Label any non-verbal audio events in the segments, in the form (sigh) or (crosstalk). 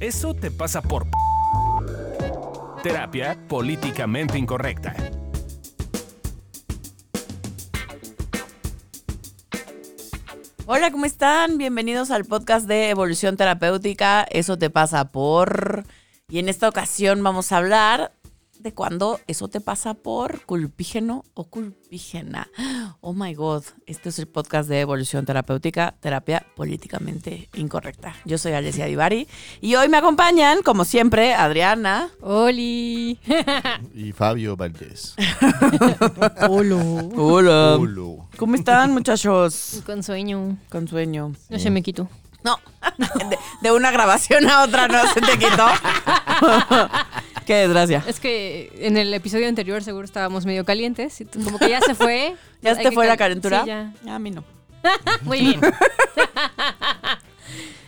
Eso te pasa por... Terapia políticamente incorrecta. Hola, ¿cómo están? Bienvenidos al podcast de Evolución Terapéutica. Eso te pasa por... Y en esta ocasión vamos a hablar de cuando eso te pasa por culpígeno o culpígena. Oh my God, este es el podcast de Evolución Terapéutica, terapia políticamente incorrecta. Yo soy Alessia Divari y hoy me acompañan, como siempre, Adriana. Oli. (laughs) Y Fabio Valdés. (laughs) Hola. Olo. ¿Cómo están, muchachos? Con sueño. Con sueño. No se me quitó. No, (laughs) de, de una grabación a otra no se te quitó. Qué desgracia. Es que en el episodio anterior seguro estábamos medio calientes. Como que ya se fue. (laughs) ¿Ya se te fue la cal- calentura? Sí, ya. A mí no. (laughs) (laughs) Muy bien.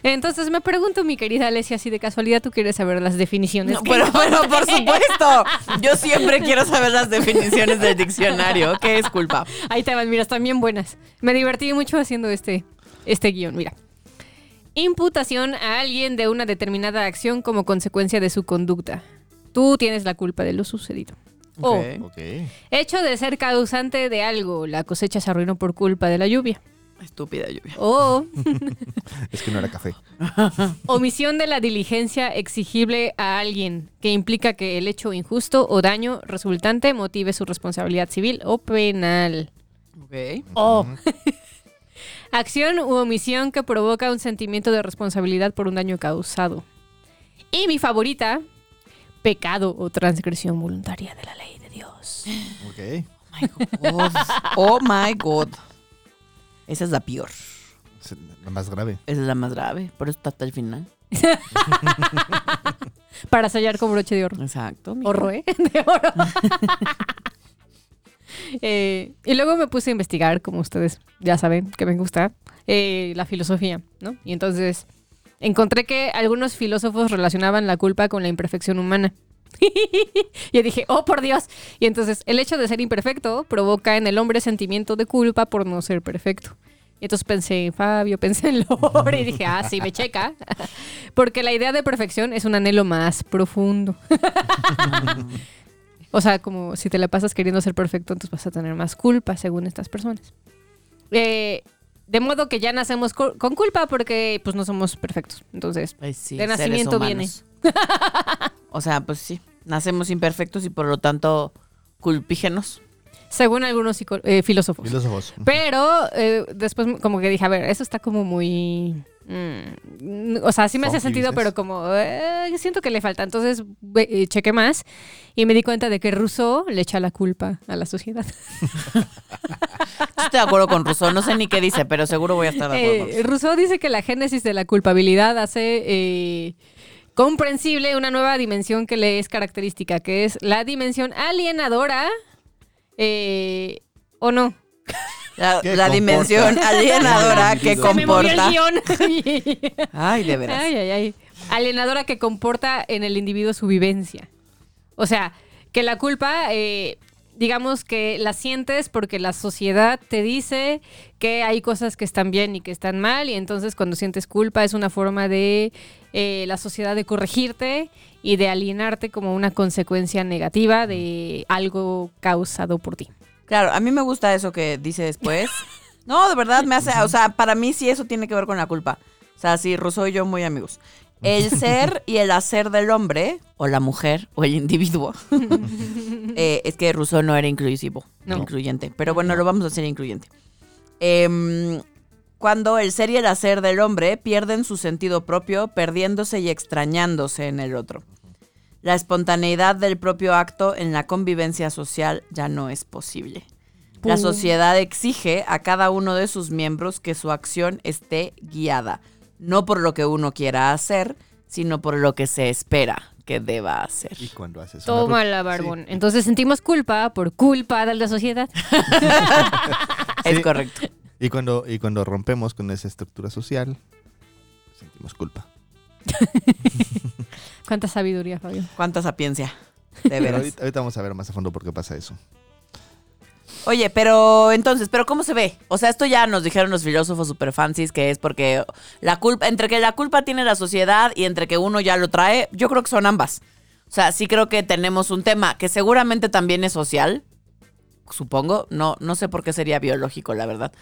Entonces me pregunto, mi querida Alesia, si de casualidad tú quieres saber las definiciones. No, pero, pero por supuesto, yo siempre quiero saber las definiciones del diccionario. ¿Qué es culpa? Ahí te van, mira, están bien buenas. Me divertí mucho haciendo este, este guion, mira. Imputación a alguien de una determinada acción como consecuencia de su conducta. Tú tienes la culpa de lo sucedido. O Ok. Ok. hecho de ser causante de algo, la cosecha se arruinó por culpa de la lluvia. Estúpida lluvia. O (laughs) Es que no era café. (laughs) omisión de la diligencia exigible a alguien, que implica que el hecho injusto o daño resultante motive su responsabilidad civil o penal. Ok. O (laughs) acción u omisión que provoca un sentimiento de responsabilidad por un daño causado. Y mi favorita, pecado o transgresión voluntaria de la ley de Dios. Ok. God. Oh my God. Esa es la peor. Es la más grave. Esa es la más grave. Por eso está hasta el final. (laughs) Para sellar con broche de oro. Exacto. mijo. Oro, ¿eh? (laughs) De oro. (laughs) Eh, y luego me puse a investigar, como ustedes ya saben que me gusta, eh, la filosofía, ¿no? Y entonces encontré que algunos filósofos relacionaban la culpa con la imperfección humana. (laughs) yo dije, oh por Dios. Y entonces el hecho de ser imperfecto provoca en el hombre sentimiento de culpa por no ser perfecto. Y entonces pensé en Fabio, (laughs) pensé en Lore y dije, ah, sí, me checa. (laughs) Porque la idea de perfección es un anhelo más profundo. O sea, como si te la pasas queriendo ser perfecto, entonces vas a tener más culpa, según estas personas. Eh, de modo que ya nacemos con culpa porque pues no somos perfectos. Entonces, sí, de nacimiento humanos. (laughs) O sea, pues sí. Nacemos imperfectos y por lo tanto culpígenos. según algunos eh, filósofos. Filósofos. Pero eh, después como que dije, a ver, eso está como muy... mm, o sea, sí me hace sentido, business. pero como eh, siento que le falta. Entonces eh, chequé más y me di cuenta de que Rousseau le echa la culpa a la sociedad. (laughs) Estoy de acuerdo con Rousseau. No sé ni qué dice, pero seguro voy a estar de acuerdo. con Eh, Rousseau. Rousseau dice que la génesis de la culpabilidad hace eh, comprensible una nueva dimensión que le es característica, que es la dimensión alienadora. eh, ¿O no? La, ¿Qué la comporta? dimensión (laughs) alienadora que Se me movió comporta. guion. (laughs) Ay, de veras. ay, ay, ay. Alienadora que comporta en el individuo su vivencia. O sea, que la culpa, eh, digamos que la sientes porque la sociedad te dice que hay cosas que están bien y que están mal, y entonces cuando sientes culpa es una forma de eh, la sociedad de corregirte y de alienarte como una consecuencia negativa de algo causado por ti. Claro, a mí me gusta eso que dice después. (laughs) No, de verdad me hace, o sea, para mí sí eso tiene que ver con la culpa. O sea, sí, Rousseau y yo muy amigos. El (laughs) ser y el hacer del hombre, o la mujer, o el individuo. (laughs) eh, es que Rousseau no era inclusivo, No. incluyente. Pero bueno, lo vamos a hacer incluyente. Em, cuando el ser y el hacer del hombre pierden su sentido propio, perdiéndose y extrañándose en el otro. La espontaneidad del propio acto en la convivencia social ya no es posible. La sociedad exige a cada uno de sus miembros que su acción esté guiada, no por lo que uno quiera hacer, sino por lo que se espera que deba hacer. Y cuando haces Toma la barbón. Entonces sentimos culpa por culpa de la sociedad. (laughs) Es Sí. correcto. Y cuando, y cuando rompemos con esa estructura social, sentimos culpa. (laughs) Cuánta sabiduría, Fabio. Cuánta sapiencia. De Pero veras. ahorita, ahorita vamos a ver más a fondo por qué pasa eso. Oye, pero entonces, ¿pero cómo se ve? O sea, esto ya nos dijeron los filósofos super fancies que es porque la culpa, entre que la culpa tiene la sociedad y entre que uno ya lo trae, yo creo que son ambas. O sea, sí creo que tenemos un tema que seguramente también es social, supongo. No, no sé por qué sería biológico, la verdad.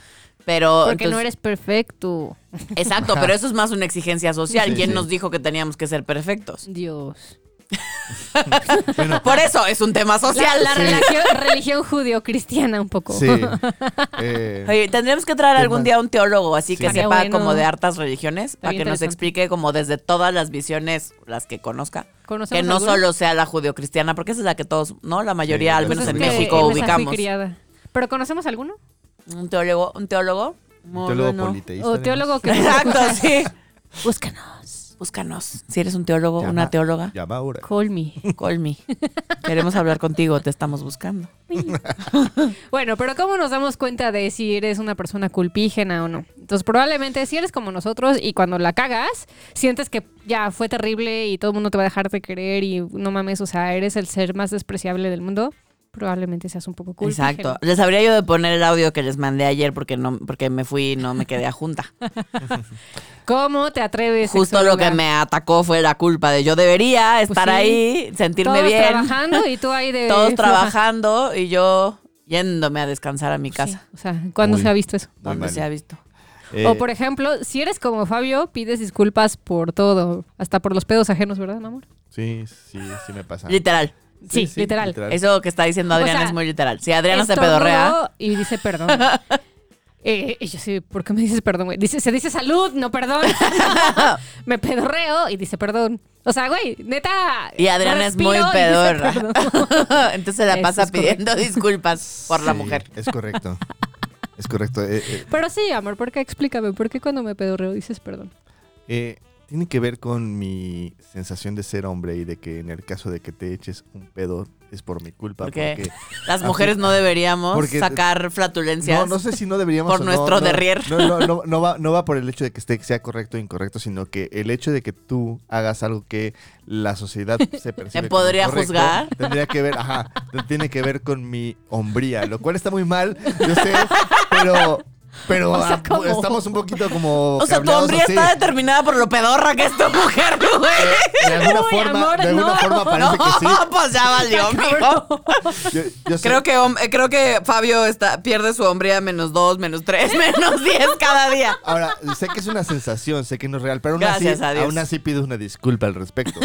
Pero. Porque no eres perfecto. Exacto, pero eso es más una exigencia social. Sí, ¿Quién sí. nos dijo que teníamos que ser perfectos? Dios. Bueno, (laughs) Por eso es un tema La, social. (laughs) la religión, religión judío-cristiana un poco. sí. (laughs) Eh, Oye, tendríamos que traer algún día a un teólogo así Sí. que sepa bueno. como de hartas religiones para que nos explique como desde todas las visiones las que conozca. ¿Conocemos Que no alguna? solo sea la judio-cristiana, porque esa es la que todos, ¿no? La mayoría, Sí, al menos en México, ubicamos. criada. ¿Pero conocemos alguno? Un teólogo, un teólogo. Muy teólogo bueno. politeísta. O teólogo que (laughs) Exacto, sí. Búscanos. Búscanos. Si eres un teólogo, Llama- una teóloga, Llama ahora. Call me. call me. Queremos hablar contigo, te estamos buscando. (laughs) Bueno, pero ¿cómo nos damos cuenta de si eres una persona culpígena o no? Entonces, probablemente si eres como nosotros y cuando la cagas, sientes que ya fue terrible y todo el mundo te va a dejar de querer y no mames, o sea, eres el ser más despreciable del mundo, probablemente seas un poco culpígeno. Exacto. Les habría yo de poner el audio que les mandé ayer porque no, porque me fui y no me quedé a junta. (laughs) ¿Cómo te atreves? Justo lo que me atacó fue la culpa de yo debería Pues estar sí. ahí, sentirme Todos bien. trabajando y tú ahí de (laughs) Todos floja. trabajando y yo yéndome a descansar a mi Sí, casa. o sea, ¿cuándo Muy- se ha visto eso? Donde mal. se ha visto. Eh, O por ejemplo, si eres como Fabio, pides disculpas por todo, hasta por los pedos ajenos, ¿verdad, mi amor? Sí, sí, sí me pasa. Literal. Sí, literal. Eso que está diciendo O Adriana sea, es muy literal. Si Adriana se pedorrea, Y dice perdón. (laughs) Eh, y yo sí, ¿por qué me dices perdón, güey? Dice, se dice salud, no perdón. (laughs) (laughs) me pedorreo y dice perdón. O sea, güey, neta. y Adriana es muy pedorra. Entonces se la Eso pasa correcto. pidiendo disculpas por la mujer. Es correcto. Es correcto. Eh, eh, Pero sí, amor, ¿por qué? Explícame, ¿por qué cuando me pedorreo dices perdón? eh, tiene que ver con mi sensación de ser hombre y de que en el caso de que te eches un pedo es por mi culpa. Porque Porque, Las mujeres no deberíamos sacar flatulencias. no, no sé si no deberíamos por o nuestro no, derrier. No, no, no, no va, no va por el hecho de que esté, sea correcto o incorrecto, sino que el hecho de que tú hagas algo que la sociedad se (laughs) percibe ¿Me como podría juzgar? Tendría que ver, ajá, tiene que ver con mi hombría, lo cual está muy mal, yo sé, (laughs) pero, pero (laughs) O sea, ah, estamos un poquito como O sea, tu hombría así. está determinada por lo pedorra que es tu mujer, (laughs) güey. De alguna Uy, forma, amor, de alguna no. forma parece No, que sí. (laughs) pues ya valió, mijo. Yo, yo Creo que, eh, creo que Fabio está, pierde su hombría menos dos, menos tres, menos diez cada día. Ahora, sé que es una sensación, sé que no es real, pero aún Gracias así, aún así pido una disculpa al respecto.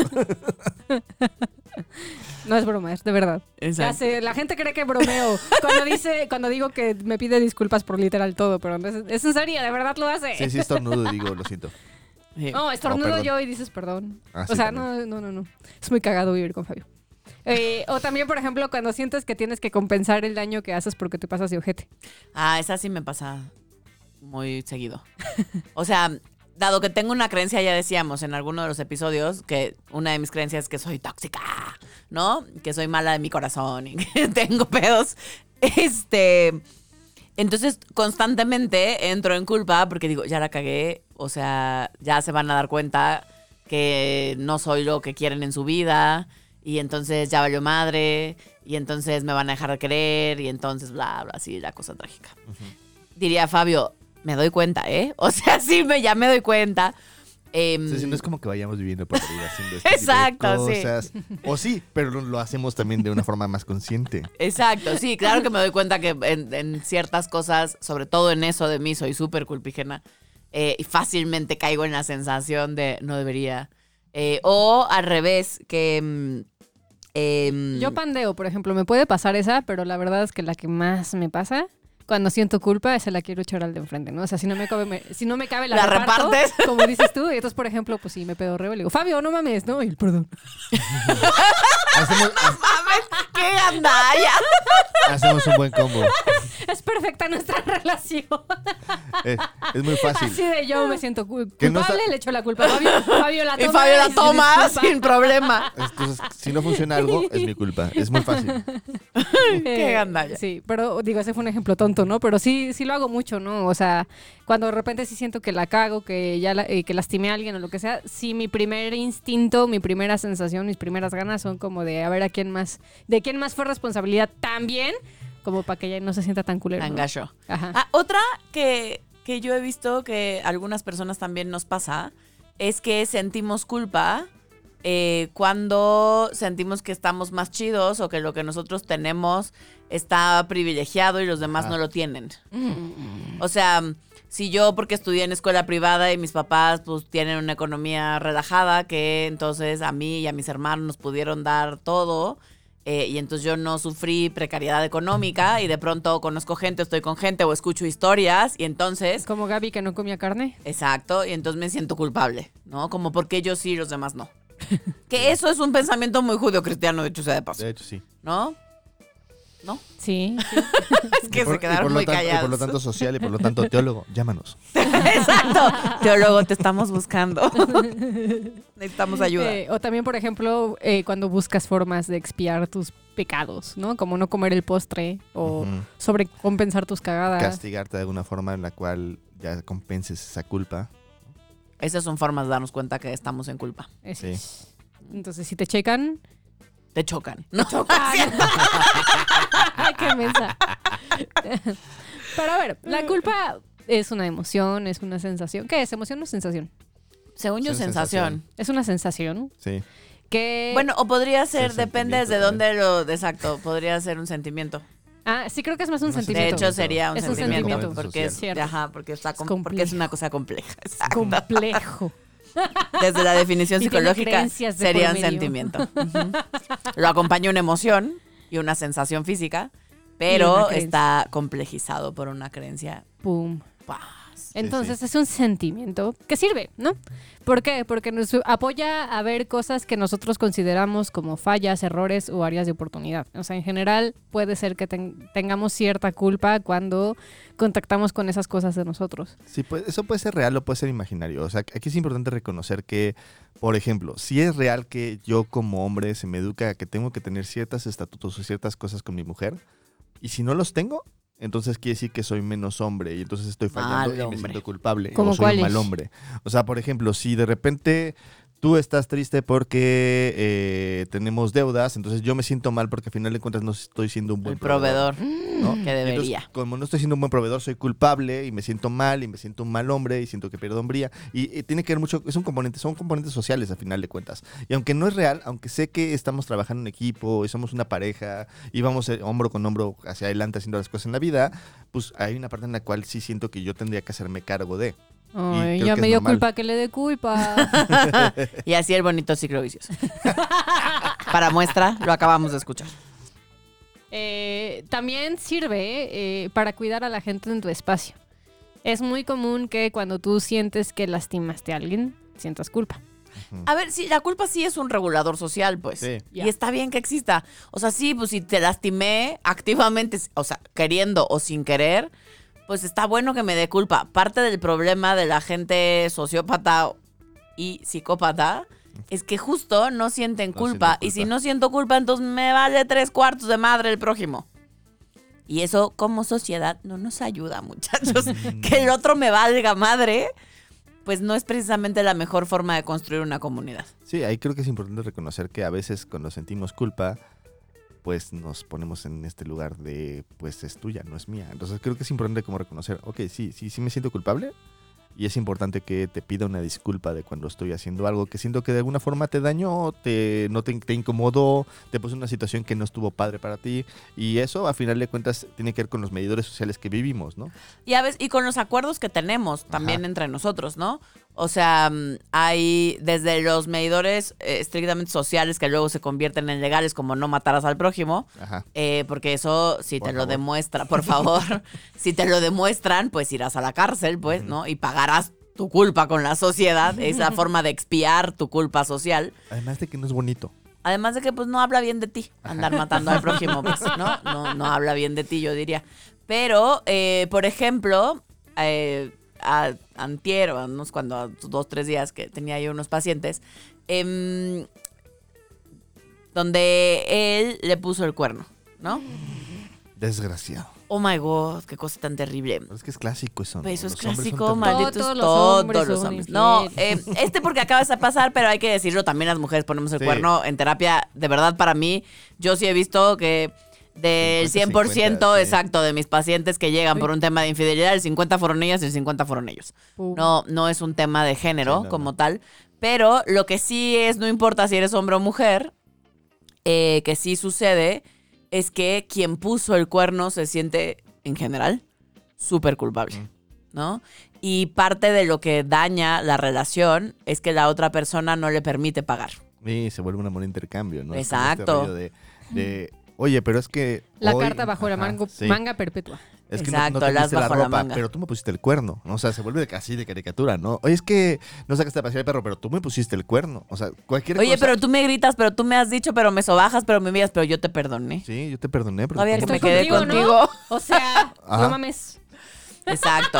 No es broma, es de verdad. Ya Exacto. sé, la gente cree que bromeo. Cuando dice, (laughs) cuando digo que me pide disculpas por literal todo, pero no es, es en serio, de verdad lo hace. Sí, sí, estornudo y digo, lo siento. Sí. No, estornudo perdón. yo y dices perdón. Ah, sí, o sea, también. no, no, no, no. Es muy cagado vivir con Fabio. Eh, o también, por ejemplo, cuando sientes que tienes que compensar el daño que haces porque te pasas de ojete. Ah, esa sí me pasa muy seguido. O sea, dado que tengo una creencia, ya decíamos en alguno de los episodios, que una de mis creencias es que soy tóxica, ¿no? Que soy mala de mi corazón y (laughs) que tengo pedos. Este. Entonces, constantemente entro en culpa porque digo, ya la cagué. O sea, ya se van a dar cuenta que no soy lo que quieren en su vida. Y entonces ya valió madre. Y entonces me van a dejar de querer. Y entonces, bla, bla, así, la cosa trágica. Diría Fabio, me doy cuenta, ¿eh? (laughs) O sea, sí, me, ya me doy cuenta. Em, no es como que vayamos viviendo por la vida haciendo este Exacto, tipo de sí. cosas. O sí, pero lo, hacemos también de una forma más consciente. Exacto, sí, claro que me doy cuenta que en, en ciertas cosas, sobre todo en eso de mí, soy súper culpígena eh, y fácilmente caigo en la sensación de no debería. Eh, o al revés, que... mm, em, Yo pandeo, por ejemplo, me puede pasar esa, pero la verdad es que la que más me pasa cuando siento culpa, esa la quiero echar al de enfrente, ¿no? O sea, si no me cabe, me- si no me cabe la, ¿La reparto, repartes? como dices tú. Y entonces, por ejemplo, pues sí, me pedo re, le digo, Fabio, no mames, ¿no? Y el perdón. (laughs) Hacemos, (laughs) ha- ¡Mames! ¡Qué gandalla! hacemos un buen combo. Es perfecta nuestra (laughs) relación. Es, es muy fácil. Así de yo me siento cul- Que no culpable, sa- le echo la culpa a Fabio. Fabio la Y toma. Fabio la toma disculpa. (laughs) sin problema. Entonces, si no funciona algo, es mi culpa. Es muy fácil. Qué gandalla. Eh, Sí, pero digo, ese fue un ejemplo tonto, ¿no? Pero sí, sí lo hago mucho, ¿no? O sea, cuando de repente sí siento que la cago, que ya la- eh, que lastimé a alguien o lo que sea, sí mi primer instinto, mi primera sensación, mis primeras ganas son como de a ver a quién más, de quién más fue responsabilidad también, como para que ella no se sienta tan culero. Tan ¿no? gacho. Ajá. Ah, otra que, que yo he visto que algunas personas también nos pasa es que sentimos culpa eh, cuando sentimos que estamos más chidos o que lo que nosotros tenemos está privilegiado y los demás Ah. no lo tienen. O sea, si yo porque estudié en escuela privada y mis papás pues tienen una economía relajada que entonces a mí y a mis hermanos nos pudieron dar todo eh, y entonces yo no sufrí precariedad económica y de pronto conozco gente, estoy con gente o escucho historias y entonces, Como Gaby que no comía carne. exacto, y entonces me siento culpable, ¿no? Como porque yo sí y los demás no. (laughs) que eso es un pensamiento muy judío cristiano, de hecho sea de paso, De hecho, sí. ¿no? ¿No? Sí. (laughs) Es que por- se quedaron muy lo tanto, Y callados. por lo tanto social y por lo tanto teólogo, llámanos. (laughs) Exacto. Teólogo, te estamos buscando. Necesitamos ayuda. Eh, o también, por ejemplo, eh, cuando buscas formas de expiar tus pecados, ¿no? Como no comer el postre o Ujú. sobrecompensar tus cagadas. Castigarte de alguna forma en la cual ya compenses esa culpa. Esas son formas de darnos cuenta que estamos en culpa. Sí. Entonces, si te checan, Te chocan. No, (laughs) (laughs) ¡Ay, qué mensa! Pero a ver, la culpa es una emoción, es una sensación. ¿Qué es? ¿Emoción o sensación? Según yo, Sí, sensación. Es una sensación Sí. que... Bueno, o podría ser, depende desde dónde lo... Exacto, podría ser un sentimiento. Ah, sí creo que es más un No sé. De sentimiento. hecho, sería un Es un sentimiento. sentimiento. porque, es, Cierto. ajá, porque, está complejo. porque es una cosa compleja. Exacto. complejo. (laughs) Desde la definición psicológica sería un sentimiento. (laughs) Lo acompaña una emoción y una sensación física, pero está complejizado por una creencia. Pum. Entonces es un sentimiento que sirve, ¿no? ¿Por qué? Porque nos apoya a ver cosas que nosotros consideramos como fallas, errores o áreas de oportunidad. O sea, en general puede ser que ten- tengamos cierta culpa cuando contactamos con esas cosas de nosotros. Sí, pues, eso puede ser real o puede ser imaginario. O sea, aquí es importante reconocer que, por ejemplo, si es real que yo como hombre se me educa a que tengo que tener ciertos estatutos o ciertas cosas con mi mujer, y si no los tengo, entonces quiere decir que soy menos hombre y entonces estoy fallando Mal y me hombre. siento culpable ¿Cómo o soy un mal hombre. O sea, por ejemplo, si de repente tú estás triste porque eh, tenemos deudas, entonces yo me siento mal porque al final de cuentas no estoy siendo un buen El proveedor, ¿no? que debería. Entonces, como no estoy siendo un buen proveedor, soy culpable y me siento mal y me siento un mal hombre y siento que pierdo hombría. Y, tiene que ver mucho, es un componente, son componentes sociales a final de cuentas. Y aunque no es real, aunque sé que estamos trabajando en equipo y somos una pareja y vamos eh, hombro con hombro hacia adelante haciendo las cosas en la vida, pues hay una parte en la cual sí siento que yo tendría que hacerme cargo de. Ay, ya me dio normal. culpa que le dé culpa. (laughs) Y así el bonito ciclo vicioso. Para muestra, lo acabamos de escuchar. Eh, también sirve eh, para cuidar a la gente en tu espacio. Es muy común que cuando tú sientes que lastimaste a alguien, sientas culpa. A ver, sí, la culpa sí es un regulador social, pues. Sí. Y está bien que exista. O sea, sí, pues si te lastimé activamente, o sea, queriendo o sin querer, pues está bueno que me dé culpa. Parte del problema de la gente sociópata y psicópata es que justo no sienten No culpa. sienten Y si culpa. no siento culpa, entonces me vale tres cuartos de madre el prójimo. Y eso como sociedad no nos ayuda, muchachos. (laughs) que el otro me valga madre, pues no es precisamente la mejor forma de construir una comunidad. Sí, ahí creo que es importante reconocer que a veces cuando sentimos culpa, pues nos ponemos en este lugar de, pues es tuya, no es mía. Entonces creo que es importante como reconocer, ok, sí, sí, sí me siento culpable. Y es importante que te pida una disculpa de cuando estoy haciendo algo que siento que de alguna forma te dañó, te, no te, te incomodó, te puso en una situación que no estuvo padre para ti. Y eso, a final de cuentas, tiene que ver con los medidores sociales que vivimos, ¿no? Y a veces, y con los acuerdos que tenemos también Ajá. entre nosotros, ¿no? O sea, mm, hay desde los medidores eh, estrictamente sociales que luego se convierten en legales, como no matarás al prójimo, Ajá. eh, porque eso, si Por te lo demuestra, por favor, (laughs) si te lo demuestran, pues irás a la cárcel, pues, ¿no? Y pagarás tu culpa con la sociedad. Es la (laughs) forma de expiar tu culpa social. Además de que no es bonito. Además de que pues no habla bien de ti andar matando al prójimo, pues, ¿no? No, no habla bien de ti, yo diría. Pero, eh, por ejemplo, eh, a, antier, o unos cuando dos, tres días que tenía yo unos pacientes, em, donde él le puso el cuerno, ¿no? Desgraciado. Oh my god, qué cosa tan terrible. Pero es que es clásico eso. ¿no? Eso es Los clásico, malditos Todos los todos hombres los son hombres. No, eh, infieles. este porque acaba de pasar, pero hay que decirlo, también las mujeres ponemos el Sí. cuerno en terapia. De verdad, para mí, yo sí he visto que del 50, 100% 50, sí. exacto de mis pacientes que llegan por un tema de infidelidad, el 50 fueron ellas y el 50 fueron ellos. No, no es un tema de género Sí, no, como no. tal, pero lo que sí es, no importa si eres hombre o mujer, eh, que sí sucede, es que quien puso el cuerno se siente, en general, súper culpable, Mm. ¿no? Y parte de lo que daña la relación es que la otra persona no le permite pagar. Y se vuelve un amor intercambio, ¿no? Es como Exacto. Este de, de, oye, pero es que. La hoy- carta bajo la Ajá, mango- sí. manga perpetua. Es que no- Exacto, no, te el as pusiste la ropa, manga. pero tú me pusiste el cuerno. ¿no? O sea, se vuelve casi de caricatura, ¿no? Oye, es que no sacaste a pasear el perro, pero tú me pusiste el cuerno. O sea, cualquier Oye, cosa. pero tú me gritas, pero tú me has dicho, pero me sobajas, pero me envías, pero yo te perdoné. Sí, yo te perdoné, pero. Todavía que me Estoy quedé contigo, contigo. ¿no? O sea, Ajá. no mames. Exacto.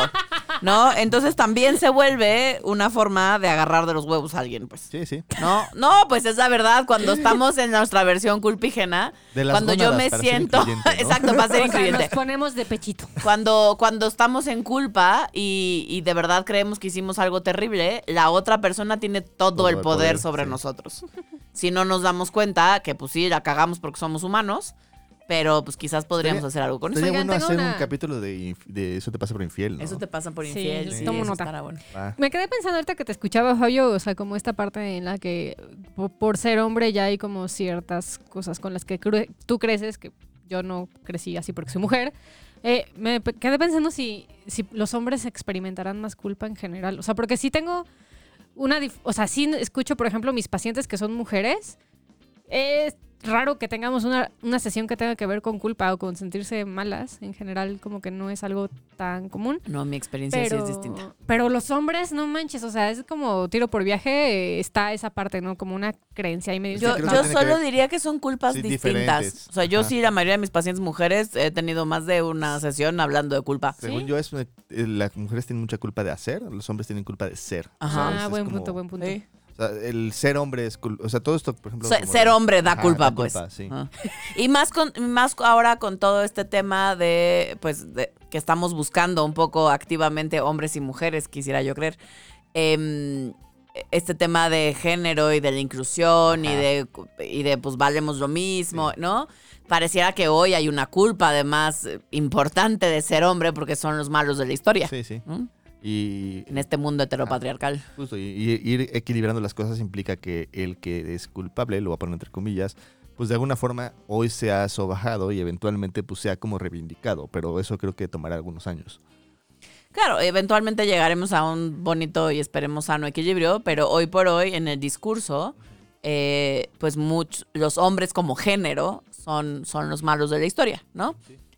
¿No? Entonces también se vuelve una forma de agarrar de los huevos a alguien, pues. Sí, sí. No, no, pues es la verdad, cuando estamos en nuestra versión culpígena, De las cuando yo me siento, exacto, para ser O sea, nos ponemos de pechito. Cuando, cuando estamos en culpa y, y de verdad creemos que hicimos algo terrible, la otra persona tiene todo, Todo el el poder, poder, sobre sí. nosotros. Si no nos damos cuenta que pues sí, la cagamos porque somos humanos, pero pues quizás podríamos hacer algo con eso. Sería Oigan, bueno tengo hacer una- un capítulo de, inf- de Eso te pasa por infiel, ¿no? Eso te pasa por Sí, infiel. sí, Sí, tomo eso nota. estará bueno. Va. Me quedé pensando ahorita que te escuchaba, Fabio, o sea, como esta parte en la que po- por, ser hombre ya hay como ciertas cosas con las que cre- tú creces, que yo no crecí así porque soy mujer. Eh, me pe- quedé pensando si, si los hombres experimentarán más culpa en general. O sea, porque sí tengo una... dif- O sea, sí escucho, por ejemplo, mis pacientes que son mujeres. Es raro que tengamos una, una sesión que tenga que ver con culpa o con sentirse malas. En general, como que no es algo tan común. No, mi experiencia Pero, sí es distinta. pero los hombres, no manches, o sea, es como tiro por viaje, está esa parte, ¿no? Como una creencia ahí medio... Yo, yo que solo diría que son culpas Sí, distintas. diferentes. O sea, yo Ajá. sí, la mayoría de mis pacientes mujeres he tenido más de una sesión hablando de culpa. Según ¿Sí? yo, es una- eh, las mujeres tienen mucha culpa de hacer, los hombres tienen culpa de ser. Ajá. ¿sabes? Ah, Es buen como- punto, buen punto. O sea, el ser hombre es culpa. O sea, todo esto, por ejemplo. Se- ser de- hombre da Ajá, culpa, da pues. culpa, sí. Ajá. Y más con más ahora con todo este tema de pues de, que estamos buscando un poco activamente hombres y mujeres, quisiera yo creer. Em, este tema de género y de la inclusión y de y de pues valemos lo mismo, ¿no? Pareciera que hoy hay una culpa además eh, importante de ser hombre porque son los malos de la historia. Sí, sí. ¿no? Y En este mundo heteropatriarcal. justo, y, y ir equilibrando las cosas implica que el que es culpable, lo voy a poner entre comillas, pues de alguna forma hoy se ha sobajado y eventualmente pues sea como reivindicado, pero eso creo que tomará algunos años. Claro, eventualmente llegaremos a un bonito y esperemos sano equilibrio, pero hoy por hoy en el discurso, eh, pues much- los hombres como género son, son los malos de la historia, ¿no?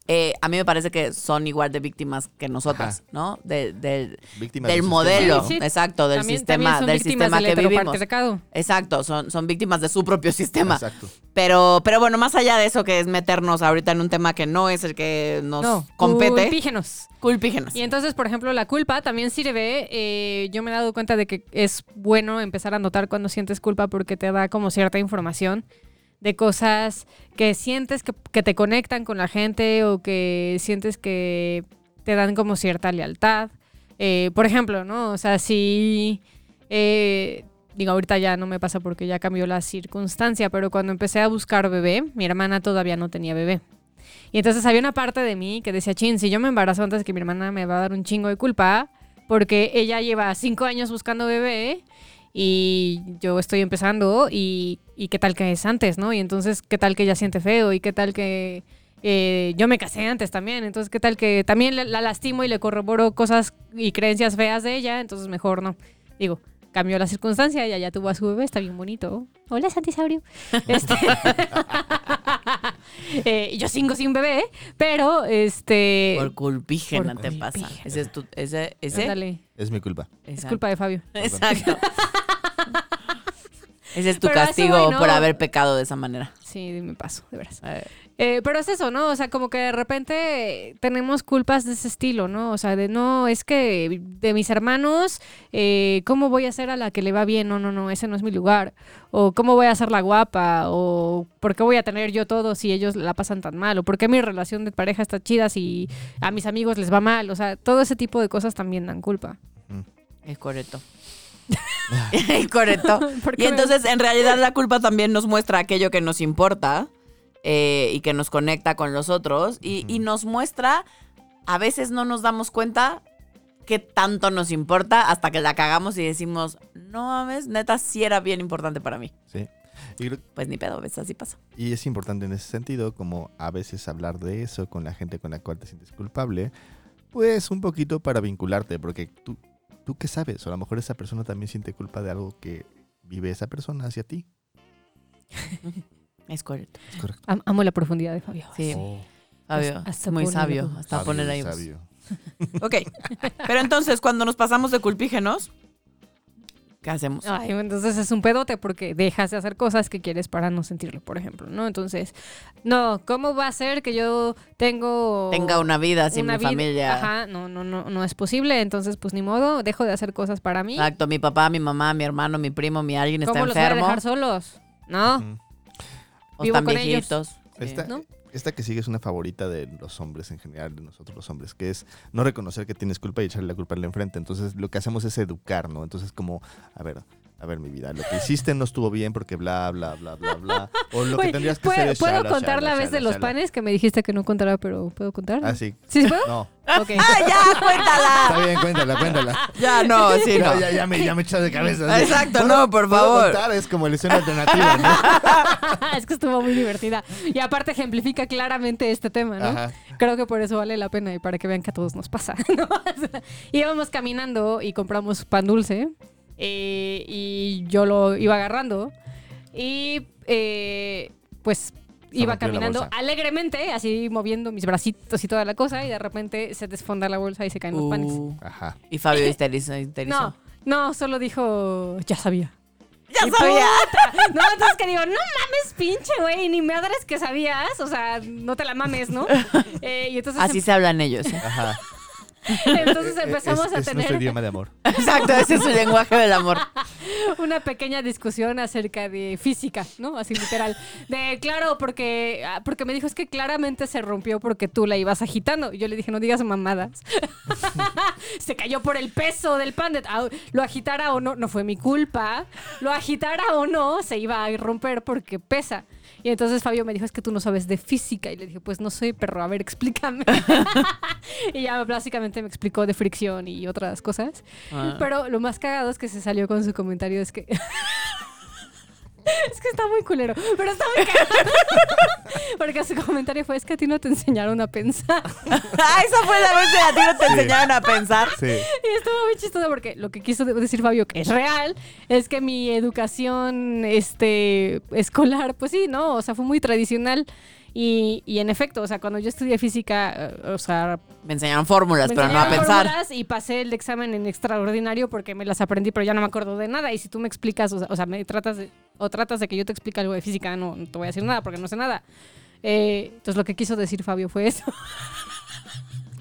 Eh, a mí me parece que son igual de víctimas que nosotras, Ajá. ¿no? De- de- Víctimas del sistema, modelo, ¿no? Sí, sí. exacto, del También- sistema, también son del víctimas sistema del que vivimos. Exacto, son, son víctimas de su propio (laughs) sistema. Exacto. Pero, pero bueno, más allá de eso que es meternos ahorita en un tema que no es el que nos No, compete, culpígenos. culpígenos. Y entonces, por ejemplo, la culpa también sirve. eh, yo me he dado cuenta de que es bueno empezar a notar cuando sientes culpa porque te da como cierta información de cosas que sientes que, te conectan con la gente o que sientes que te dan como cierta lealtad. Eh, por ejemplo, ¿no? O sea, si... eh, digo, ahorita ya no me pasa porque ya cambió la circunstancia, pero cuando empecé a buscar bebé, mi hermana todavía no tenía bebé. Y entonces había una parte de mí que decía, chin, si yo me embarazo antes que mi hermana me va a dar un chingo de culpa, porque ella lleva cinco años buscando bebé y yo estoy empezando y, y qué tal que es antes, ¿no? Y entonces qué tal que ella siente feo y qué tal que eh, yo me casé antes también, entonces qué tal que también la, la lastimo y le corroboro cosas y creencias feas de ella, entonces mejor no. Digo, cambió la circunstancia, ella ya tuvo a su bebé, está bien bonito. Hola, Santisaurio. (laughs) Este... (laughs) Eh, yo sigo sin bebé, pero este... Por culpígena te pasa. Ese es tu, ese, Es mi culpa. es culpa de Fabio. Exacto. (laughs) Ese es tu Pero a eso castigo voy, ¿no? por haber pecado de esa manera. Sí, me paso, de veras. Eh, Eh, pero es eso, ¿no? O sea, como que de repente tenemos culpas de ese estilo, ¿no? O sea, de no, es que de mis hermanos, eh, ¿cómo voy a ser a la que le va bien? No, no, no, ese no es mi lugar. O ¿cómo voy a ser la guapa? O ¿por qué voy a tener yo todo si ellos la pasan tan mal? O ¿por qué mi relación de pareja está chida si a mis amigos les va mal? O sea, todo ese tipo de cosas también dan culpa. Es correcto. (laughs) correcto. (laughs) ¿Por Y entonces, en realidad, la culpa también nos muestra aquello que nos importa eh, y que nos conecta con los otros y, y nos muestra, a veces no nos damos cuenta qué tanto nos importa hasta que la cagamos y decimos, no mames, neta, sí era bien importante para mí. Sí. Y, creo- Pues ni pedo, ves, así pasa. y es importante en ese sentido, como a veces hablar de eso con la gente con la cual te sientes culpable, pues un poquito para vincularte, porque tú, tú qué sabes, o a lo mejor esa persona también siente culpa de algo que vive esa persona hacia ti. (laughs) Es correcto. Es correcto. Am- amo la profundidad de Fabio. Sí, Oh, Fabio, Hasta muy sabio, hasta sabio, poner ahí sabio. Ok, pero entonces cuando nos pasamos de culpígenos, ¿qué hacemos? Ay, entonces es un pedote porque dejas de hacer cosas que quieres para no sentirlo, por ejemplo, ¿no? Entonces, no, ¿cómo va a ser que yo tengo Tenga una vida sin una mi vida- familia. Ajá, no, no, no, no es posible. Entonces, pues ni modo, dejo de hacer cosas para mí. Exacto, mi papá, mi mamá, mi hermano, mi primo, mi alguien está ¿Cómo los voy a enfermo. dejar solos? ¿no? Ujú. O Vivo están con ellos. viejitos. Sí. Esta, ¿No? Esta que sigue es una favorita de los hombres en general, de nosotros los hombres, que es no reconocer que tienes culpa y echarle la culpa al enfrente. Entonces lo que hacemos es educar, ¿no? Entonces como, a ver, a ver mi vida, lo que hiciste no estuvo bien porque bla, bla, bla, bla, bla. O lo que tendrías que ¿puedo, hacer es... ¿puedo shala, contar shala, la vez shala, de los shala. panes que me dijiste que no contara, pero puedo contar? Ah, sí. ¿Sí se puedo? No. Ok. ¡Ah, ya, cuéntala! Está bien, cuéntala, cuéntala. ya, no, sí, no. No, ya, ya me, ya me echas de cabeza. Exacto, ¿Puedo- no, por favor. contar? Es como escena alternativa, ¿no? (laughs) es que estuvo muy divertida. Y aparte ejemplifica claramente este tema, ¿no? Ajá. Creo que por eso vale la pena y para que vean que a todos nos pasa. (laughs) ¿no? O sea, íbamos caminando y compramos pan dulce eh, y yo lo iba agarrando y eh, pues iba caminando alegremente, así moviendo mis bracitos y toda la cosa y de repente se desfonda la bolsa y se caen los panes. Uh, Ajá. y Fabio (laughs) histerizó. histerizó. No, no, solo dijo, ya sabía. ¡Ya Y sabía! puta, No, entonces que digo, no mames, pinche güey, ni madres que sabías, o sea, no te la mames, ¿no? (laughs) Eh, y entonces, Así se hablan ellos. ¿eh? Ajá. (laughs) entonces Es- empezamos es, a es nuestro tener idioma de amor. (laughs) Exacto, ese es su lenguaje del amor. (laughs) una pequeña discusión acerca de física, ¿no? Así literal. De, claro, porque, ah, porque me dijo, es que claramente se rompió porque tú la ibas agitando. Y yo le dije, no digas mamadas. se cayó por el peso del pan. De, ah, lo agitara o no, no fue mi culpa. Lo agitara o no, se iba a romper porque pesa. Y entonces Fabio me dijo, es que tú no sabes de física. Y le dije, pues no soy perro, a ver, explícame. (laughs) y ya básicamente me explicó de fricción y otras cosas. Ah. Pero lo más cagado es que se salió con su comentario es que... es que está muy culero, pero está muy cagado. Porque su comentario fue, es que a ti no te enseñaron a pensar. Ah, esa fue la vez que a ti no te Sí. enseñaron a pensar. Sí. Y estuvo muy chistoso porque lo que quiso decir Fabio, que es real, es que mi educación este, escolar, pues sí, ¿no? O sea, fue muy tradicional. Y, y en efecto, o sea, cuando yo estudié física, eh, o sea, Me enseñaron fórmulas, me pero no a pensar. fórmulas y pasé el examen en extraordinario porque me las aprendí, pero ya no me acuerdo de nada. Y si tú me explicas, o sea, o sea, me tratas de, o tratas de que yo te explique algo de física, no, no te voy a decir nada porque no sé nada. Eh, entonces lo que quiso decir Fabio fue eso. (laughs)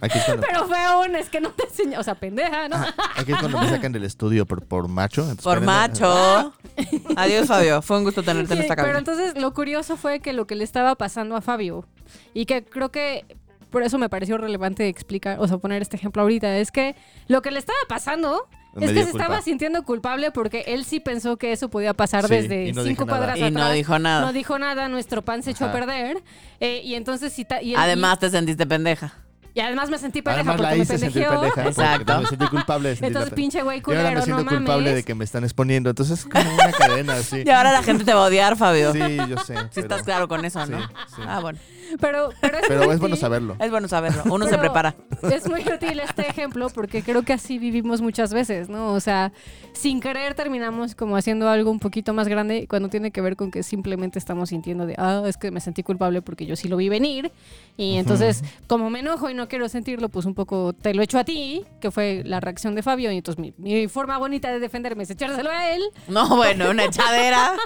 Aquí es cuando, Pero fue un, es que no te enseña, o sea, pendeja, ¿no? ajá, aquí es cuando me sacan del estudio por, por macho. entonces Por macho. (laughs) Adiós, Fabio. Fue un gusto tenerte en esta pero cabina. entonces lo curioso fue que lo que le estaba pasando a Fabio, y que creo que por eso me pareció relevante explicar, o sea, poner este ejemplo ahorita, es que lo que le estaba pasando Me es que se culpa. estaba sintiendo culpable porque él sí pensó que eso podía pasar Sí, desde y no cinco dijo nada. cuadras Y no atrás. dijo nada. No dijo nada, nuestro pan se echó a perder. eh, y entonces y él- Además, te sentiste pendeja. Y, además me sentí pendeja Además la porque me hice sentir pendejeó. pendeja. Exacto. Me sentí culpable de sentir Entonces, la- pinche güey Y ahora culero, me siento no culpable mames. de que me están exponiendo. Entonces es como una cadena así. Y ahora la gente te va a odiar, Fabio. Sí, yo sé. Sí pero- estás claro con eso, ¿no? Sí, sí. Ah, bueno. Pero, pero es, Pero muy es bueno saberlo. Es bueno saberlo. Uno se prepara. Es muy útil este ejemplo porque creo que así vivimos muchas veces, ¿no? O sea, sin querer terminamos como haciendo algo un poquito más grande cuando tiene que ver con que simplemente estamos sintiendo de, ah, es que me sentí culpable porque yo sí lo vi venir. Y entonces, como me enojo y no quiero sentirlo, pues un poco te lo echo a ti, que fue la reacción de Fabio. Y entonces mi, mi forma bonita de defenderme es echárselo a él. No, bueno, una echadera. (laughs)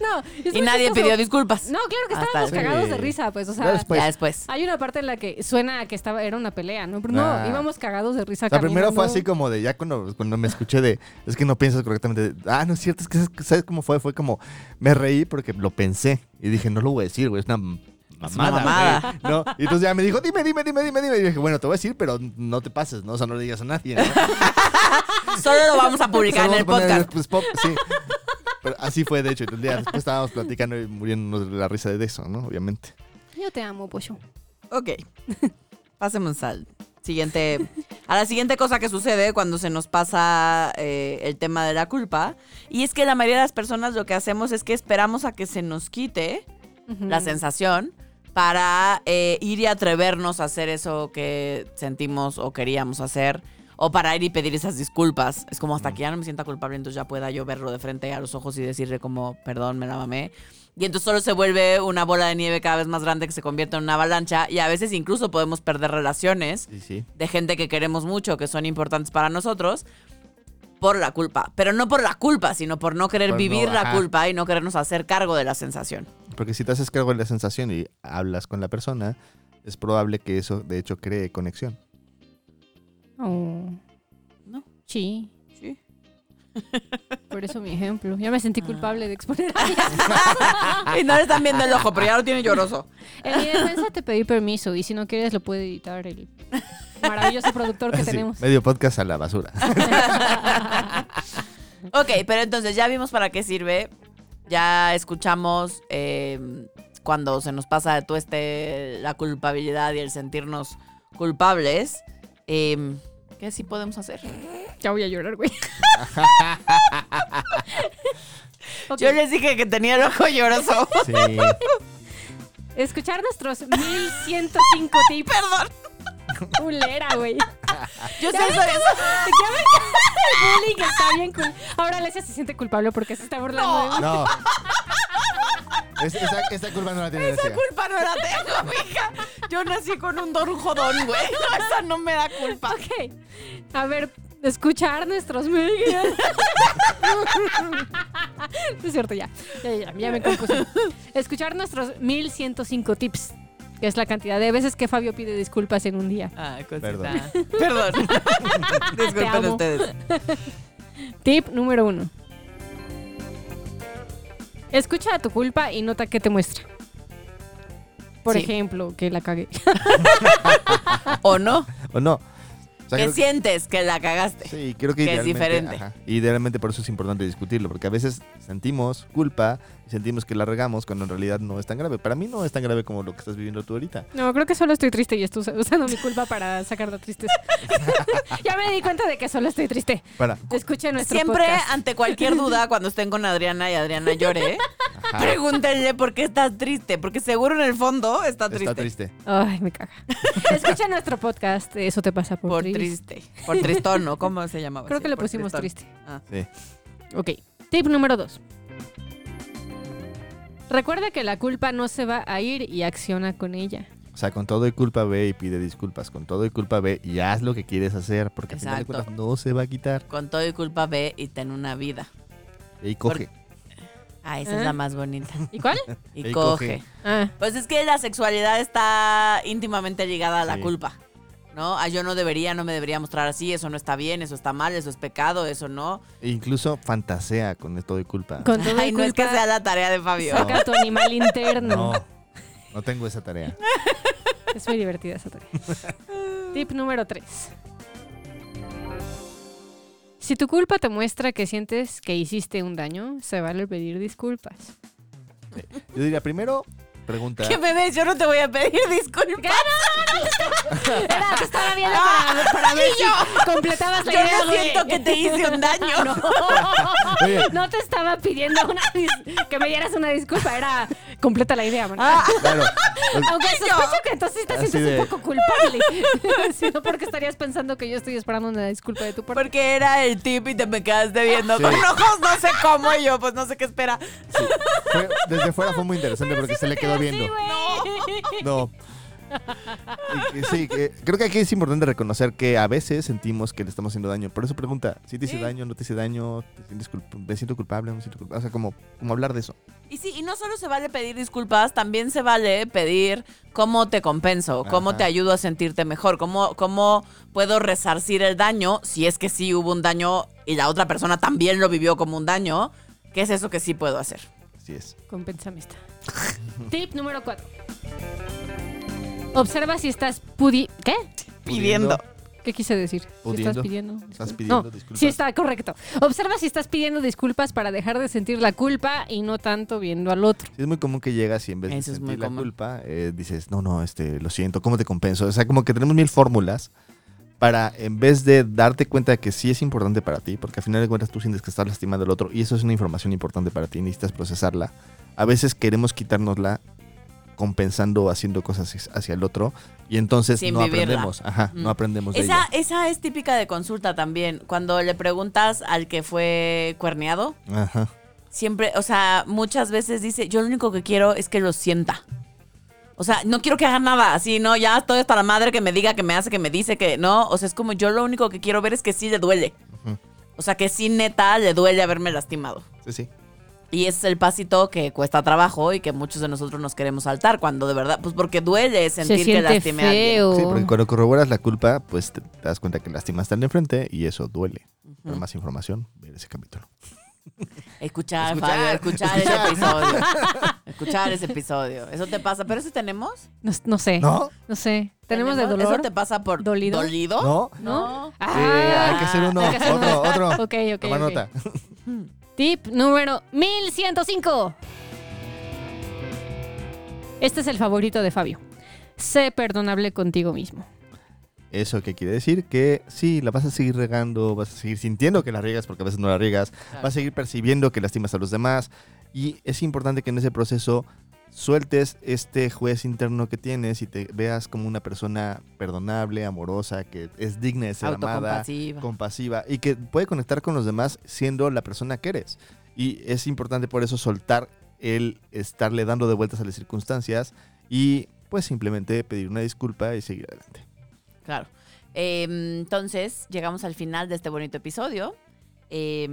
No, Y nadie chistoso. pidió disculpas. No, claro que Hasta estábamos el- cagados Sí. de risa, pues, o sea. Ya después. ya después. Hay una parte en la que suena a que estaba, era una pelea, ¿no? Pero Nah. no, íbamos cagados de risa. O sea, primero fue así como de, ya cuando, cuando me escuché de, es que no piensas correctamente. de, ah, no es cierto, es que ¿sabes- ¿sabes cómo fue? Fue como, me reí porque lo pensé. Y dije, no lo voy a decir, güey, es una m- Es una mamada. mamada. güey", ¿no? Y entonces ya me dijo, dime, dime, dime, dime, dime. Y dije, bueno, te voy a decir, pero no te pases, ¿no? O sea, no le digas a nadie, ¿no? (laughs) Solo lo vamos a publicar Solo en el vamos a poner podcast. pues, pop- sí. pero así fue, de hecho. Un día después estábamos platicando y muriéndonos de la risa de eso, ¿no? Obviamente. Yo te amo, pollo. Ok. (laughs) Pasemos al siguiente. A la siguiente cosa que sucede cuando se nos pasa eh, el tema de la culpa. Y es que la mayoría de las personas lo que hacemos es que esperamos a que se nos quite la sensación para eh, ir y atrevernos a hacer eso que sentimos o queríamos hacer. O para ir y pedir esas disculpas. Es como hasta que ya no me sienta culpable, entonces ya pueda yo verlo de frente a los ojos y decirle como, perdón, me la mamé. Y entonces solo se vuelve una bola de nieve cada vez más grande que se convierte en una avalancha. Y a veces incluso podemos perder relaciones Sí, sí. de gente que queremos mucho, que son importantes para nosotros, por la culpa. Pero no por la culpa, sino por no querer Por no, vivir la culpa y no querernos hacer cargo de la sensación. Porque si te haces cargo de la sensación y hablas con la persona, es probable que eso, de hecho, cree conexión. Oh. ¿No? Sí. Sí. (laughs) Por eso mi ejemplo. Ya me sentí culpable de exponer a (laughs) y no le están viendo el ojo, pero ya lo tiene lloroso. En mi defensa te pedí permiso y si no quieres lo puede editar el maravilloso productor que tenemos. medio podcast a la basura. (laughs) Ok, pero entonces ya vimos para qué sirve. Ya escuchamos eh, cuando se nos pasa de tueste la culpabilidad y el sentirnos culpables. Eh, ¿Qué sí podemos hacer? Ya voy a llorar, güey. (laughs) Yo les dije que tenía el ojo lloroso. Sí. Escuchar nuestros 1105 tips. Perdón. Culera, güey. Yo sé, encanta el bullying, está bien cool. Ahora Alesia se siente culpable porque se está burlando de mí. No. Es- esa, esa culpa no la tiene Esa culpa no la tengo, (laughs) mija. Yo nací con un don jodón, güey. (laughs) Esa no me da culpa. Ok. A ver, escuchar nuestros medios. (laughs) es cierto, ya. Ya, ya, ya me compuse. Escuchar nuestros 1105 tips. Que es la cantidad de veces que Fabio pide disculpas en un día. Ah, cosita. Perdón. Perdón. Te Disculpen amo. ustedes. Tip número uno. Escucha a tu culpa y nota qué te muestra. Por Sí. ejemplo, que la cagué. (laughs) ¿O no? ¿O no? O sea, ¿Qué creo que- sientes que la cagaste? Sí, creo que, que es diferente. ajá, idealmente por eso es importante discutirlo, porque a veces sentimos culpa y sentimos que la regamos cuando en realidad no es tan grave. Para mí no es tan grave como lo que estás viviendo tú ahorita. No, creo que solo estoy triste y estoy usando mi culpa para sacar la tristeza. (laughs) ya me di cuenta de que solo estoy triste. Para. Escuchen nuestro Siempre podcast. ante cualquier duda, cuando estén con Adriana y Adriana llore, (laughs) Ajá, pregúntenle por qué estás triste. Porque seguro en el fondo está triste. está triste. Ay, me caga. Escucha nuestro podcast. Eso te pasa por, Por triste. Triste. Por tristón, ¿no? ¿Cómo se llamaba? Creo Sí, que le pusimos tristón. triste. Ah. Sí. Ok. Tip número dos. Recuerda que la culpa no se va a ir y acciona con ella. O sea, con todo y culpa ve y pide disculpas. Con todo y culpa ve y haz lo que quieres hacer, porque al final de cuentas no se va a quitar. Con todo y culpa ve y ten una vida. Y coge. Ah, esa ¿Ah? es la más bonita. (laughs) ¿Y cuál? Y Y coge. coge. Ah, Pues es que la sexualidad está íntimamente ligada a la Sí. culpa. ¿No? Ah, yo no debería, no me debería mostrar así, eso no está bien, eso está mal, eso es pecado, eso no. E incluso fantasea con todo y culpa. con todo Ay, no es que sea la tarea de Fabio. Saca tu animal interno. No, no tengo esa tarea. (laughs) Es muy divertida esa tarea. (laughs) Tip número 3. Si tu culpa te muestra que sientes que hiciste un daño, se vale pedir disculpas. Yo diría, primero, pregunta. ¿Qué me ves? Yo no te voy a pedir disculpas. Era, te estaba viendo para, (laughs) para ver si completabas la Yo idea, no siento que te hice un daño. (laughs) Oye, No te estaba pidiendo una dis- que me dieras una disculpa, era completa la idea, man. Ah, (laughs) claro. Aunque sospecho que entonces te Así sientes de- un poco culpable. (laughs) si no, porque estarías pensando que yo estoy esperando una disculpa de tu parte. porque era el tip y te me quedaste viendo Sí. con ojos no sé cómo y yo pues no sé qué espera. fue- desde fuera fue muy interesante porque se le quedó viendo. No. Y que sí, que- creo que aquí es importante reconocer que a veces sentimos que le estamos haciendo daño. Por eso pregunta, si te hice Sí. daño, no te hice daño, ¿Te sientes culp- me siento culpable, no me siento culpable. O sea, como, como hablar de eso. Y sí, y no solo se vale pedir disculpas, también se vale pedir cómo te compenso, cómo Ajá. te ayudo a sentirte mejor, cómo, cómo puedo resarcir el daño, si es que sí hubo un daño y la otra persona también lo vivió como un daño, ¿qué es eso que sí puedo hacer? Así es. Compensamista. (laughs) Tip número 4. Observa si estás pudi... ¿Qué? Pidiendo. ¿Qué quise decir? Si Pudiendo. estás pidiendo. Estás disculpas. pidiendo no, disculpas. Sí, está correcto. Observa si estás pidiendo disculpas para dejar de sentir la culpa y no tanto viendo al otro. Sí, es muy común que llegas y en vez Eso de es muy sentir la común. culpa, eh, dices, no, no, este, lo siento, ¿cómo te compenso? O sea, como que tenemos mil fórmulas para, en vez de darte cuenta de que sí es importante para ti, porque al final de cuentas tú sientes que estás lastimando al otro y eso es una información importante para ti, necesitas procesarla. A veces queremos quitárnosla compensando o haciendo cosas hacia el otro y entonces Sin no vivirla. aprendemos, ajá, Mm. no aprendemos de Esa, ella. esa es típica de consulta también. Cuando le preguntas al que fue cuerneado, Ajá. siempre, o sea, muchas veces dice, yo lo único que quiero es que lo sienta. O sea, no quiero que haga nada, así, ¿no? Ya estoy hasta la madre que me diga, que me hace, que me dice, que no. O sea, es como yo lo único que quiero ver es que sí le duele. O sea, que sí neta le duele haberme lastimado. Sí, sí. Y ese es el pasito que cuesta trabajo y que muchos de nosotros nos queremos saltar cuando de verdad, pues porque duele sentir Se que lastimé a alguien. Sí, porque cuando corroboras la culpa, pues te, te das cuenta que lastimaste al de enfrente y eso duele. Para más información, ver ese capítulo. (laughs) Escuchar, Escuchar, Fabio, escuchar, escuchar. ese episodio. (laughs) escuchar ese episodio. Eso te pasa, pero eso tenemos. No, no sé. No, ¿No? sé. ¿Tenemos de dolor? Eso te pasa por ¿Dolido? ¿Dolido? ¿No? No. Ah, hay que hacer uno. hay que hacer Otro, uno. otro. Ok, ok. Toma nota. Tip número 1105. Este es el favorito de Fabio. Sé perdonable contigo mismo. ¿Eso qué quiere decir? Que sí, la vas a seguir regando, vas a seguir sintiendo que la riegas porque a veces no la riegas, Claro. vas a seguir percibiendo que lastimas a los demás y es importante que en ese proceso sueltes este juez interno que tienes y te veas como una persona perdonable, amorosa, que es digna de ser amada, compasiva y que puede conectar con los demás siendo la persona que eres. Y es importante por eso soltar el estarle dando de vueltas a las circunstancias y pues simplemente pedir una disculpa y seguir adelante. Claro. Eh, entonces, llegamos al final de este bonito episodio. Eh,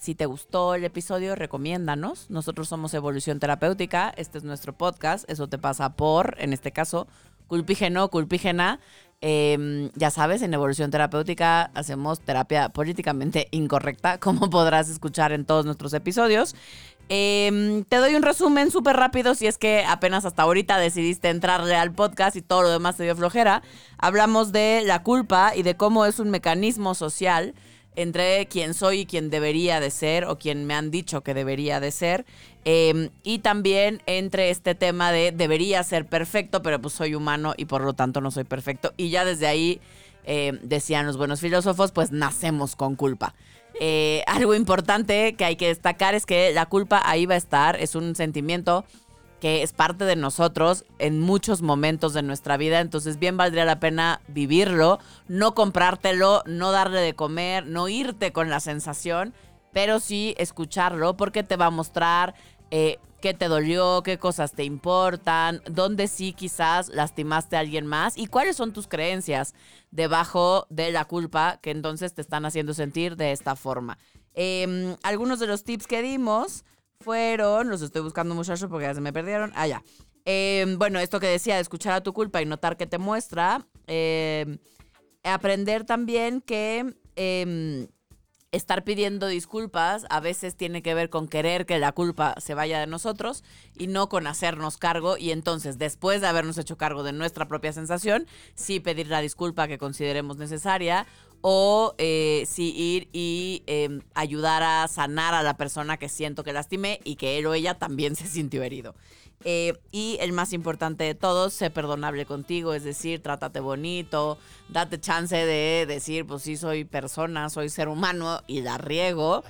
si te gustó el episodio, recomiéndanos. Nosotros somos Evolución Terapéutica. Este es nuestro podcast. Eso te pasa por, en este caso, culpígeno, culpígena. Eh, ya sabes, en Evolución Terapéutica hacemos terapia políticamente incorrecta, (laughs) como podrás escuchar en todos nuestros episodios. Eh, te doy un resumen súper rápido si es que apenas hasta ahorita decidiste entrarle al podcast y todo lo demás te dio flojera. Hablamos de la culpa y de cómo es un mecanismo social entre quien soy y quien debería de ser o quien me han dicho que debería de ser. Eh, y también entre este tema de debería ser perfecto, pero pues soy humano y por lo tanto no soy perfecto. Y ya desde ahí, eh, decían los buenos filósofos, pues nacemos con culpa. Eh, algo importante que hay que destacar es que la culpa ahí va a estar, es un sentimiento que es parte de nosotros en muchos momentos de nuestra vida, entonces bien valdría la pena vivirlo, no comprártelo, no darle de comer, no irte con la sensación, pero sí escucharlo porque te va a mostrar eh, qué te dolió, qué cosas te importan, dónde sí quizás lastimaste a alguien más y cuáles son tus creencias debajo de la culpa que entonces te están haciendo sentir de esta forma. Eh, algunos de los tips que dimos fueron, los estoy buscando muchacho porque ya se me perdieron. Ah. Eh, bueno, esto que decía de escuchar a tu culpa y notar que te muestra. eh, aprender también que eh, estar pidiendo disculpas a veces tiene que ver con querer que la culpa se vaya de nosotros y no con hacernos cargo y entonces después de habernos hecho cargo de nuestra propia sensación, sí pedir la disculpa que consideremos necesaria o eh, sí ir y eh, ayudar a sanar a la persona que siento que lastimé y que él o ella también (laughs) se sintió herido. Eh, y el más importante de todos, sé perdonable contigo, es decir, trátate bonito, date chance de decir, pues sí, soy persona, soy ser humano y la riego.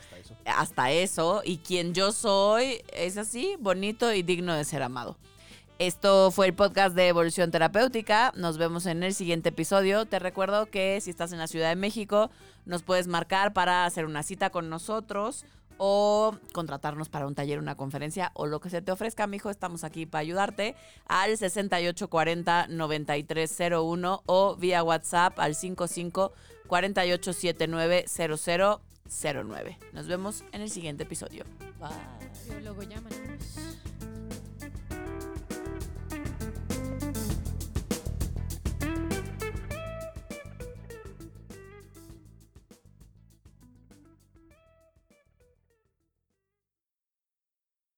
Hasta eso. Y quien yo soy es así, bonito y digno de ser amado. Esto fue el podcast de Evolución Terapéutica. Nos vemos en el siguiente episodio. Te recuerdo que si estás en la Ciudad de México, nos puedes marcar para hacer una cita con nosotros o contratarnos para un taller, una conferencia o lo que se te ofrezca, mijo. Estamos aquí para ayudarte al 6840-9301 o vía WhatsApp al 55 4879 0009. Nos vemos en el siguiente episodio. Bye. Luego llámanos.